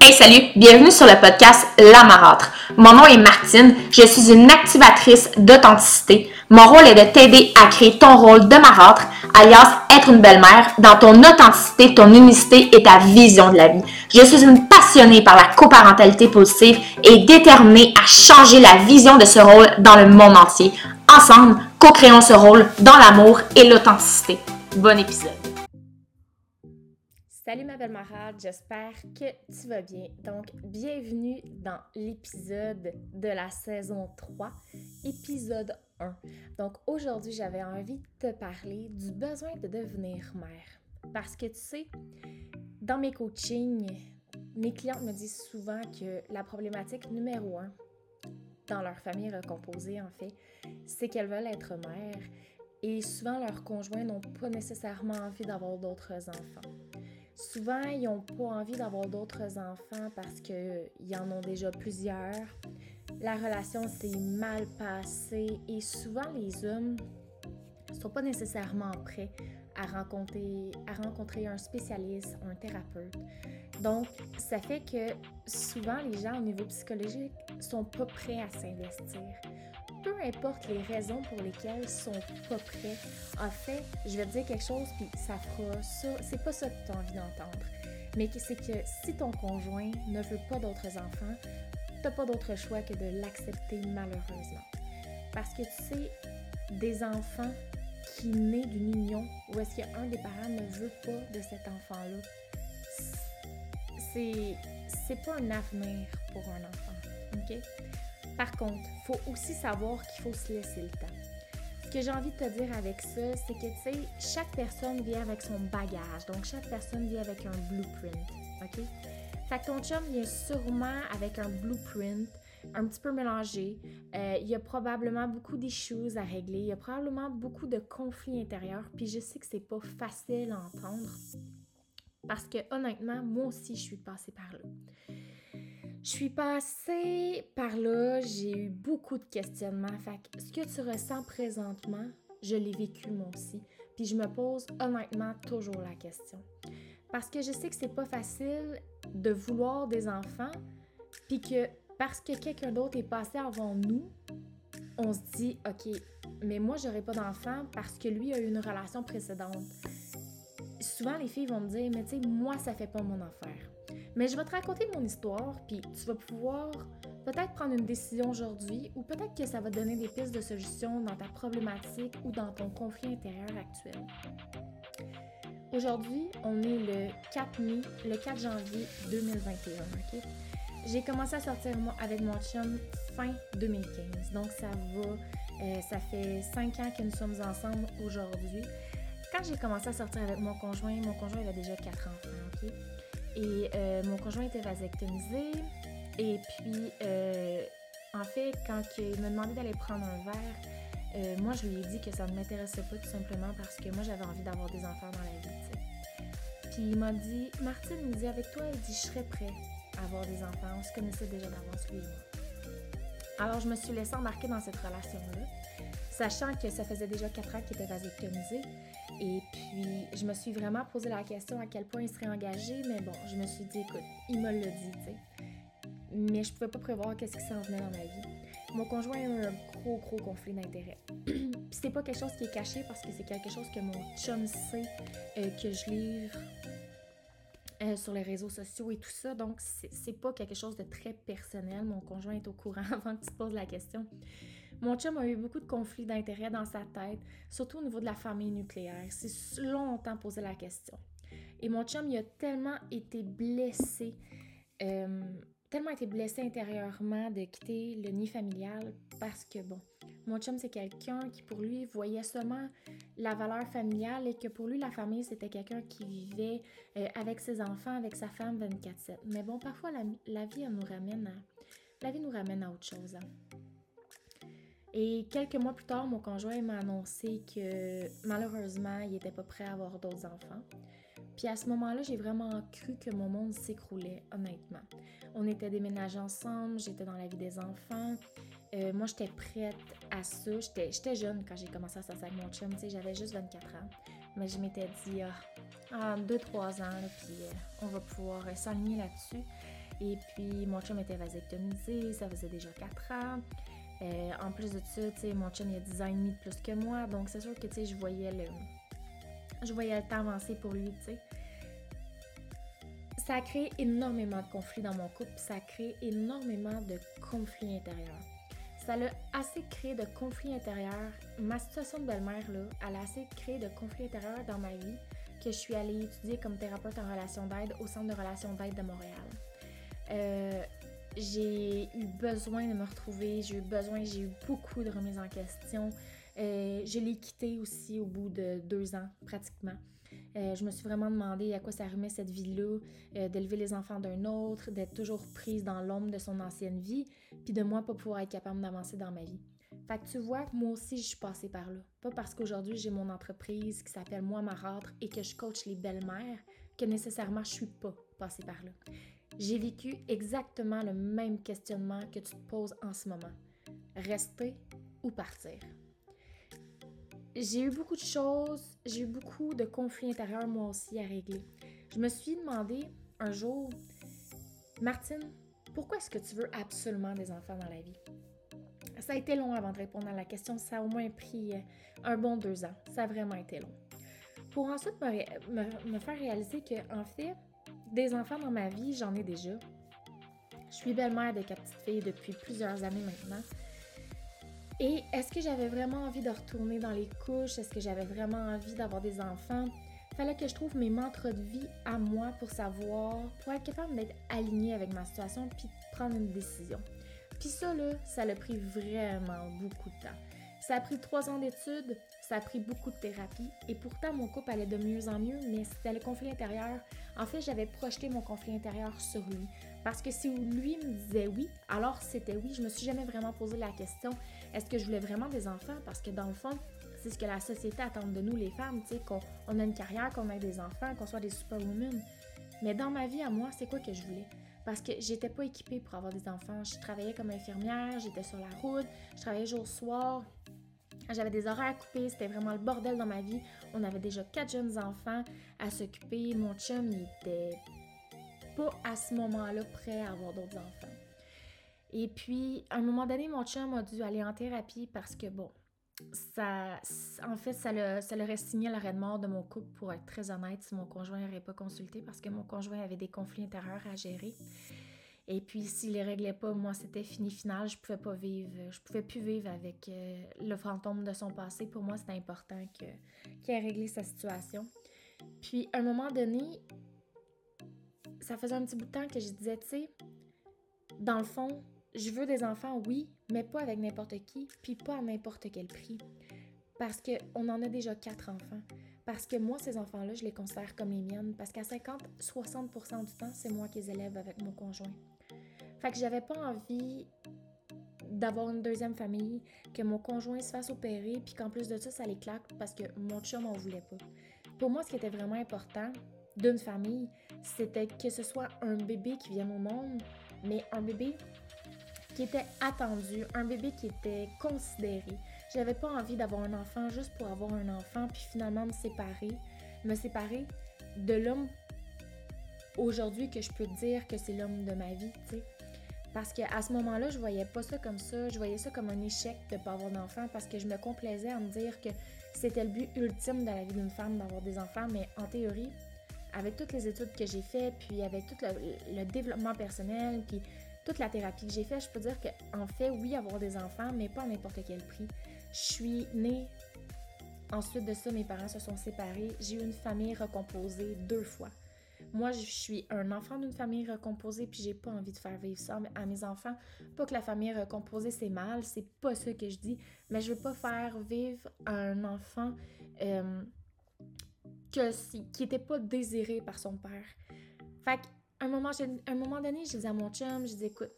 Hey salut, bienvenue sur le podcast La Marâtre. Mon nom est Martine, je suis une activatrice d'authenticité. Mon rôle est de t'aider à créer ton rôle de marâtre, alias être une belle-mère, dans ton authenticité, ton unicité et ta vision de la vie. Je suis une passionnée par la coparentalité positive et déterminée à changer la vision de ce rôle dans le monde entier. Ensemble, co-créons ce rôle dans l'amour et l'authenticité. Bon épisode. Salut ma belle marade, j'espère que tu vas bien. Donc, bienvenue dans l'épisode de la saison 3, épisode 1. Donc, aujourd'hui, j'avais envie de te parler du besoin de devenir mère. Parce que tu sais, dans mes coachings, mes clientes me disent souvent que la problématique numéro un dans leur famille recomposée, en fait, c'est qu'elles veulent être mères et souvent leurs conjoints n'ont pas nécessairement envie d'avoir d'autres enfants. Souvent, ils n'ont pas envie d'avoir d'autres enfants parce qu'ils en ont déjà plusieurs. La relation s'est mal passée et souvent les hommes ne sont pas nécessairement prêts à rencontrer, à rencontrer un spécialiste, un thérapeute. Donc, ça fait que souvent les gens au niveau psychologique sont pas prêts à s'investir peu importe les raisons pour lesquelles ils sont pas prêts, en fait, je vais te dire quelque chose, puis ça fera ça. C'est pas ça que tu as envie d'entendre. Mais c'est que si ton conjoint ne veut pas d'autres enfants, t'as pas d'autre choix que de l'accepter malheureusement. Parce que tu sais, des enfants qui naissent d'une union où est-ce qu'un des parents ne veut pas de cet enfant-là, c'est, c'est pas un avenir pour un enfant. OK? Par contre, il faut aussi savoir qu'il faut se laisser le temps. Ce que j'ai envie de te dire avec ça, c'est que, tu sais, chaque personne vient avec son bagage. Donc, chaque personne vient avec un blueprint. OK? Fait que ton chum vient sûrement avec un blueprint un petit peu mélangé. Euh, il y a probablement beaucoup d'issues à régler. Il y a probablement beaucoup de conflits intérieurs. Puis je sais que c'est pas facile à entendre. Parce que honnêtement, moi aussi, je suis passée par là. Je suis passée par là, j'ai eu beaucoup de questionnements. Fait que ce que tu ressens présentement, je l'ai vécu moi aussi. Puis je me pose honnêtement toujours la question. Parce que je sais que c'est pas facile de vouloir des enfants, puis que parce que quelqu'un d'autre est passé avant nous, on se dit, OK, mais moi, j'aurais pas d'enfant parce que lui a eu une relation précédente. Souvent, les filles vont me dire, mais tu sais, moi, ça fait pas mon affaire. Mais je vais te raconter mon histoire, puis tu vas pouvoir peut-être prendre une décision aujourd'hui ou peut-être que ça va donner des pistes de solution dans ta problématique ou dans ton conflit intérieur actuel. Aujourd'hui, on est le 4 mai, le 4 janvier 2021, ok? J'ai commencé à sortir avec mon chum fin 2015, donc ça va, euh, ça fait 5 ans que nous sommes ensemble aujourd'hui. Quand j'ai commencé à sortir avec mon conjoint, mon conjoint avait déjà 4 enfants, ok? Et euh, mon conjoint était vasectomisé. Et puis, euh, en fait, quand il m'a demandé d'aller prendre un verre, euh, moi, je lui ai dit que ça ne m'intéressait pas tout simplement parce que moi, j'avais envie d'avoir des enfants dans la vie. Puis il m'a dit, Martine, il dit, avec toi, il dit, je serais prêt à avoir des enfants. On se connaissait déjà d'avance, lui et moi. Alors, je me suis laissée embarquer dans cette relation-là, sachant que ça faisait déjà quatre ans qu'il était vasectomisé. Et puis, je me suis vraiment posé la question à quel point il serait engagé, mais bon, je me suis dit, écoute, il me l'a dit, tu sais. Mais je pouvais pas prévoir qu'est-ce qui s'en venait dans ma vie. Mon conjoint a eu un gros, gros conflit d'intérêts. puis c'est pas quelque chose qui est caché parce que c'est quelque chose que mon chum sait euh, que je livre euh, sur les réseaux sociaux et tout ça. Donc, c'est pas quelque chose de très personnel. Mon conjoint est au courant avant que tu te poses la question. Mon chum a eu beaucoup de conflits d'intérêts dans sa tête, surtout au niveau de la famille nucléaire. C'est longtemps posé la question. Et mon chum, il a tellement été blessé, euh, tellement été blessé intérieurement de quitter le nid familial parce que, bon, mon chum, c'est quelqu'un qui, pour lui, voyait seulement la valeur familiale et que pour lui, la famille, c'était quelqu'un qui vivait euh, avec ses enfants, avec sa femme 24-7. Mais bon, parfois, la, vie, elle nous ramène à... Autre chose. Hein. Et quelques mois plus tard, mon conjoint m'a annoncé que malheureusement, il n'était pas prêt à avoir d'autres enfants. Puis à ce moment-là, j'ai vraiment cru que mon monde s'écroulait, honnêtement. On était déménagés ensemble, j'étais dans la vie des enfants. Euh, moi, j'étais prête à ça. J'étais jeune quand j'ai commencé à sortir avec mon chum, j'avais juste 24 ans. Mais je m'étais dit, ah, 2-3 ans, puis euh, on va pouvoir s'aligner là-dessus. Et puis, mon chum était vasectomisé, ça faisait déjà 4 ans. Euh, en plus de ça, tu sais, mon chum, il a 10 ans et demi de plus que moi. Donc, c'est sûr que, tu sais, je voyais le... Je voyais le temps avancer pour lui, tu sais. Ça a créé énormément de conflits dans mon couple, ça a créé énormément de conflits intérieurs. Ça a assez créé de conflits intérieurs. Ma situation de belle-mère, là, elle a assez créé de conflits intérieurs dans ma vie que je suis allée étudier comme thérapeute en relation d'aide au Centre de relations d'aide de Montréal. Euh, j'ai eu besoin de me retrouver, j'ai eu besoin, j'ai eu beaucoup de remises en question. Euh, je l'ai quitté aussi au bout de deux ans, pratiquement. Euh, je me suis vraiment demandé à quoi ça remet cette vie-là, d'élever les enfants d'un autre, d'être toujours prise dans l'ombre de son ancienne vie, puis de moi pas pouvoir être capable d'avancer dans ma vie. Fait tu vois que moi aussi, je suis passée par là. Pas parce qu'aujourd'hui, j'ai mon entreprise qui s'appelle Moi Marâtre et que je coach les belles-mères que nécessairement je suis pas passée par là. J'ai vécu exactement le même questionnement que tu te poses en ce moment. Rester ou partir? J'ai eu beaucoup de choses, j'ai eu beaucoup de conflits intérieurs moi aussi à régler. Je me suis demandé un jour, Martine, pourquoi est-ce que tu veux absolument des enfants dans la vie? Ça a été long avant de répondre à la question. Ça a au moins pris euh, un bon deux ans. Ça a vraiment été long. Pour ensuite me, faire réaliser que, en fait, des enfants dans ma vie, j'en ai déjà. Je suis belle-mère de quatre petites filles depuis plusieurs années maintenant. Et est-ce que j'avais vraiment envie de retourner dans les couches? Est-ce que j'avais vraiment envie d'avoir des enfants? Fallait que je trouve mes mantras de vie à moi pour savoir, pour être capable d'être alignée avec ma situation puis prendre une décision. Puis ça, là, ça a pris vraiment beaucoup de temps. Ça a pris trois ans d'études, ça a pris beaucoup de thérapie et pourtant mon couple allait de mieux en mieux, mais c'était le conflit intérieur. En fait, j'avais projeté mon conflit intérieur sur lui parce que si lui me disait oui, alors c'était oui. Je me suis jamais vraiment posé la question est-ce que je voulais vraiment des enfants? Parce que dans le fond, c'est ce que la société attend de nous, les femmes, tu sais, qu'on a une carrière, qu'on ait des enfants, qu'on soit des superwomen. Mais dans ma vie à moi, c'est quoi que je voulais? Parce que j'étais pas équipée pour avoir des enfants. Je travaillais comme infirmière, j'étais sur la route, je travaillais jour-soir. J'avais des horaires coupés, c'était vraiment le bordel dans ma vie. On avait déjà quatre jeunes enfants à s'occuper. Mon chum, il était pas à ce moment-là prêt à avoir d'autres enfants. Et puis, à un moment donné, mon chum a dû aller en thérapie parce que, bon, ça, en fait, ça, le, ça leur signé l'arrêt de mort de mon couple, pour être très honnête, si mon conjoint n'aurait pas consulté, parce que mon conjoint avait des conflits intérieurs à gérer. Et puis, s'il les réglait pas, moi, c'était fini final. Je pouvais pas vivre, je pouvais plus vivre avec euh, le fantôme de son passé. Pour moi, c'était important qu'il ait réglé sa situation. Puis, à un moment donné, ça faisait un petit bout de temps que je disais, tu sais, dans le fond, je veux des enfants, oui, mais pas avec n'importe qui, puis pas à n'importe quel prix. Parce qu'on en a déjà quatre enfants. Parce que moi, ces enfants-là, je les considère comme les miennes. Parce qu'à 50-60% du temps, c'est moi qui les élève avec mon conjoint. Fait que j'avais pas envie d'avoir une deuxième famille, que mon conjoint se fasse opérer, puis qu'en plus de ça, ça les claque parce que mon chum m'en voulait pas. Pour moi, ce qui était vraiment important d'une famille, c'était que ce soit un bébé qui vienne au monde, mais un bébé qui était attendu, un bébé qui était considéré. J'avais pas envie d'avoir un enfant juste pour avoir un enfant, puis finalement me séparer, me séparer de l'homme aujourd'hui que je peux dire que c'est l'homme de ma vie, tu sais. Parce qu'à ce moment-là, je voyais pas ça comme ça, je voyais ça comme un échec de pas avoir d'enfant parce que je me complaisais à me dire que c'était le but ultime de la vie d'une femme d'avoir des enfants, mais en théorie, avec toutes les études que j'ai faites, puis avec tout le, le développement personnel, puis toute la thérapie que j'ai faite, je peux dire que en fait, oui, avoir des enfants, mais pas à n'importe quel prix. Je suis née. Ensuite de ça, mes parents se sont séparés. J'ai eu une famille recomposée deux fois. Moi, je suis un enfant d'une famille recomposée, puis j'ai pas envie de faire vivre ça à mes enfants. Pas que la famille recomposée, c'est mal, c'est pas ça que je dis, mais je veux pas faire vivre un enfant euh, que, qui était pas désiré par son père. Fait un moment, un moment donné, j'ai dit à mon chum, j'ai dit, écoute,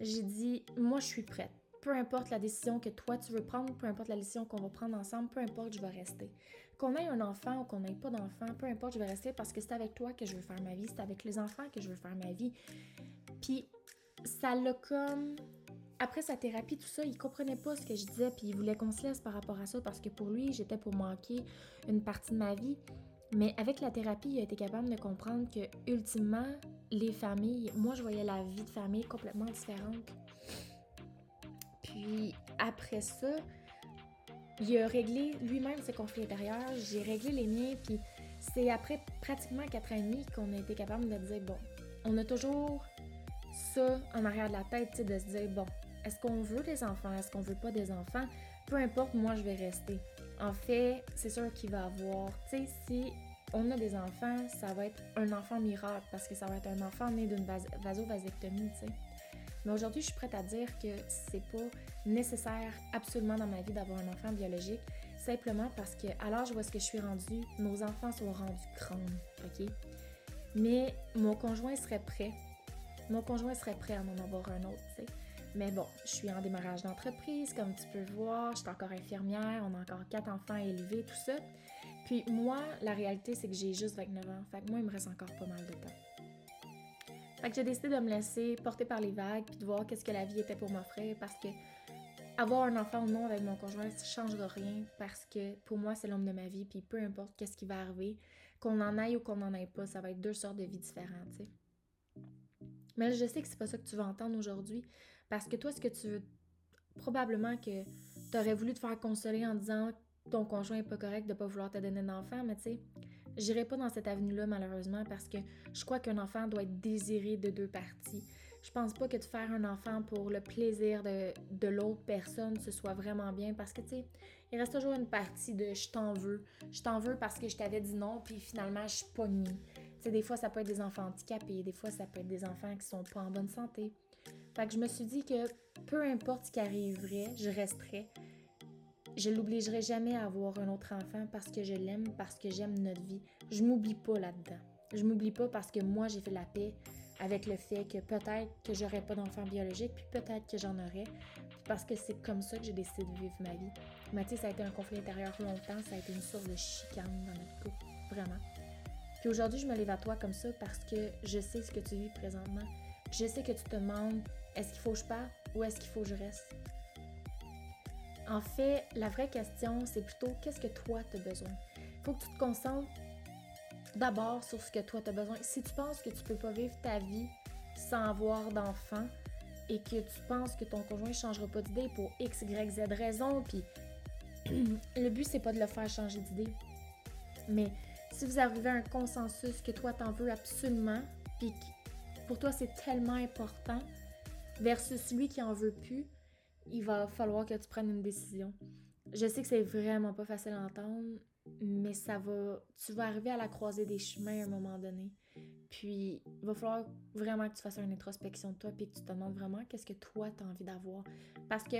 j'ai dit, moi, je suis prête. Peu importe la décision que toi, tu veux prendre, peu importe la décision qu'on va prendre ensemble, peu importe, je vais rester. Qu'on ait un enfant ou qu'on n'ait pas d'enfant, peu importe, je vais rester parce que c'est avec toi que je veux faire ma vie, c'est avec les enfants que je veux faire ma vie. Puis, ça l'a comme... Après sa thérapie, tout ça, il comprenait pas ce que je disais, puis il voulait qu'on se laisse par rapport à ça parce que pour lui, j'étais pour manquer une partie de ma vie. Mais avec la thérapie, il a été capable de comprendre que, ultimement, les familles, moi, je voyais la vie de famille complètement différente. Puis après ça, il a réglé lui-même ses conflits intérieurs, j'ai réglé les miens, puis c'est après pratiquement quatre ans et demi qu'on a été capable de dire bon, on a toujours ça en arrière de la tête, de se dire bon, est-ce qu'on veut des enfants, est-ce qu'on veut pas des enfants, peu importe, moi je vais rester. En fait, c'est sûr qu'il va avoir, tu sais, si on a des enfants, ça va être un enfant miracle parce que ça va être un enfant né d'une vasovasectomie, tu sais. Mais aujourd'hui, je suis prête à dire que c'est pas nécessaire absolument dans ma vie d'avoir un enfant biologique, simplement parce que à l'âge où est-ce que je suis rendue, nos enfants sont rendus grands, ok? Mais mon conjoint serait prêt. Mon conjoint serait prêt à en avoir un autre, tu sais. Mais bon, je suis en démarrage d'entreprise, comme tu peux voir, je suis encore infirmière, on a encore quatre enfants à élever, tout ça. Puis moi, la réalité, c'est que j'ai juste 29 ans. Fait que moi, il me reste encore pas mal de temps. Fait que j'ai décidé de me laisser porter par les vagues puis de voir qu'est-ce que la vie était pour m'offrir parce que avoir un enfant ou non avec mon conjoint, ça changera rien parce que pour moi, c'est l'homme de ma vie puis peu importe qu'est-ce qui va arriver, qu'on en aille ou qu'on n'en aille pas, ça va être deux sortes de vies différentes, tu. Mais je sais que c'est pas ça que tu vas entendre aujourd'hui parce que toi, ce que tu veux, probablement que tu aurais voulu te faire consoler en disant ton conjoint est pas correct de pas vouloir te donner d'enfant, mais tu sais, j'irai pas dans cette avenue-là malheureusement parce que je crois qu'un enfant doit être désiré de deux parties. Je pense pas que de faire un enfant pour le plaisir de, de l'autre personne, ce soit vraiment bien parce que tu sais, il reste toujours une partie de je t'en veux. Je t'en veux parce que je t'avais dit non, puis finalement je suis pognée. Tu sais, des fois ça peut être des enfants handicapés, des fois ça peut être des enfants qui sont pas en bonne santé. Fait que je me suis dit que peu importe ce qui arriverait, je resterais je l'obligerai jamais à avoir un autre enfant parce que je l'aime, parce que j'aime notre vie. Je m'oublie pas là-dedans. Je m'oublie pas parce que moi, j'ai fait la paix avec le fait que peut-être que j'aurais pas d'enfant biologique, puis peut-être que j'en aurais, parce que c'est comme ça que j'ai décidé de vivre ma vie. Sais, ça a été un conflit intérieur longtemps, ça a été une source de chicane dans notre couple, vraiment. Puis aujourd'hui, je me lève à toi comme ça parce que je sais ce que tu vis présentement. Je sais que tu te demandes est-ce qu'il faut que je parte ou est-ce qu'il faut que je reste? En fait, la vraie question, c'est plutôt qu'est-ce que toi tu as besoin? Faut que tu te concentres d'abord sur ce que toi tu as besoin. Si tu penses que tu peux pas vivre ta vie sans avoir d'enfant et que tu penses que ton conjoint ne changera pas d'idée pour X, Y, Z raison, puis le but c'est pas de le faire changer d'idée. Mais si vous arrivez à un consensus que toi t'en veux absolument, puis pour toi c'est tellement important, versus lui qui en veut plus, il va falloir que tu prennes une décision. Je sais que c'est vraiment pas facile à entendre, mais ça va. Tu vas arriver à la croisée des chemins à un moment donné. Puis, il va falloir vraiment que tu fasses une introspection de toi puis que tu te demandes vraiment qu'est-ce que toi tu as envie d'avoir. Parce que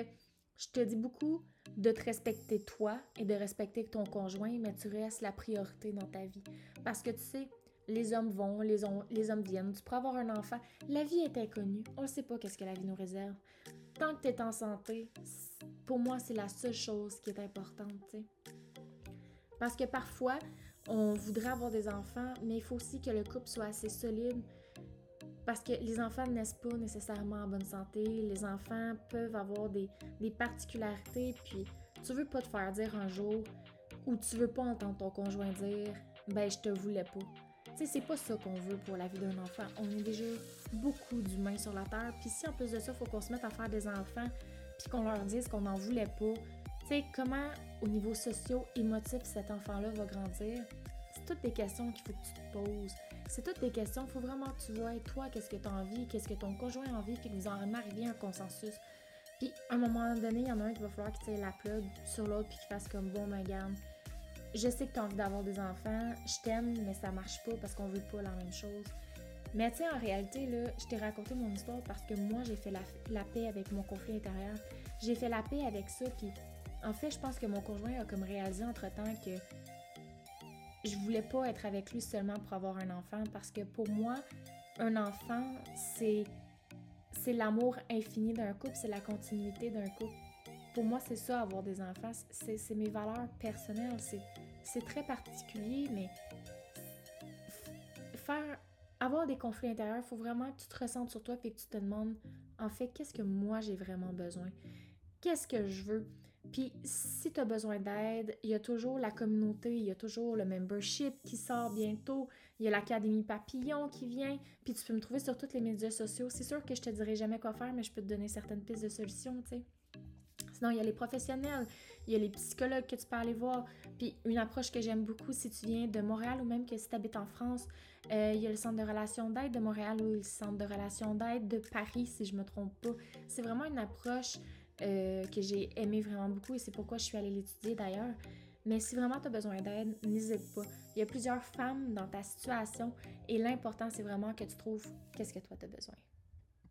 je te dis beaucoup de te respecter toi et de respecter ton conjoint, mais tu restes la priorité dans ta vie. Parce que tu sais, les hommes vont, les, les hommes viennent. Tu pourras avoir un enfant. La vie est inconnue. On ne sait pas qu'est-ce que la vie nous réserve. Tant que tu es en santé, pour moi, c'est la seule chose qui est importante. Parce que parfois, on voudrait avoir des enfants, mais il faut aussi que le couple soit assez solide. Parce que les enfants ne naissent pas nécessairement en bonne santé. Les enfants peuvent avoir des, des particularités. Puis, tu veux pas te faire dire un jour ou tu veux pas entendre ton conjoint dire ben je te voulais pas c'est pas ça qu'on veut pour la vie d'un enfant. On est déjà beaucoup d'humains sur la Terre. Puis si en plus de ça, faut qu'on se mette à faire des enfants, puis qu'on leur dise qu'on n'en voulait pas, tu sais, comment au niveau socio-émotif cet enfant-là va grandir? C'est toutes des questions qu'il faut que tu te poses. C'est toutes des questions, il faut vraiment que tu vois, toi, qu'est-ce que tu as envie, qu'est-ce que ton conjoint a envie, puis que vous en arriviez à un consensus. Puis à un moment donné, il y en a un qui va falloir qu'il tire la plug sur l'autre, puis qu'il fasse comme bon, ma gamme je sais que tu as envie d'avoir des enfants, je t'aime, mais ça marche pas parce qu'on veut pas la même chose. Mais tu sais, en réalité, là, je t'ai raconté mon histoire parce que moi, j'ai fait la, paix avec mon conflit intérieur. J'ai fait la paix avec ça, puis en fait, je pense que mon conjoint a comme réalisé entre-temps que je voulais pas être avec lui seulement pour avoir un enfant parce que pour moi, un enfant, c'est c'est l'amour infini d'un couple, c'est la continuité d'un couple pour moi, c'est ça, avoir des enfants. C'est mes valeurs personnelles. C'est très particulier, mais faire avoir des conflits intérieurs, il faut vraiment que tu te ressentes sur toi et que tu te demandes, en fait, qu'est-ce que moi j'ai vraiment besoin? Qu'est-ce que je veux? Puis si tu as besoin d'aide, il y a toujours la communauté, il y a toujours le membership qui sort bientôt, il y a l'Académie Papillon qui vient, puis tu peux me trouver sur tous les médias sociaux. C'est sûr que je te dirai jamais quoi faire, mais je peux te donner certaines pistes de solutions, tu sais. Sinon, il y a les professionnels, il y a les psychologues que tu peux aller voir. Puis une approche que j'aime beaucoup si tu viens de Montréal ou même que si tu habites en France, euh, il y a le centre de relations d'aide de Montréal ou le centre de relations d'aide de Paris, si je me trompe pas. C'est vraiment une approche euh, que j'ai aimé vraiment beaucoup et c'est pourquoi je suis allée l'étudier d'ailleurs. Mais si vraiment tu as besoin d'aide, n'hésite pas. Il y a plusieurs femmes dans ta situation et l'important, c'est vraiment que tu trouves qu'est-ce que toi tu as besoin.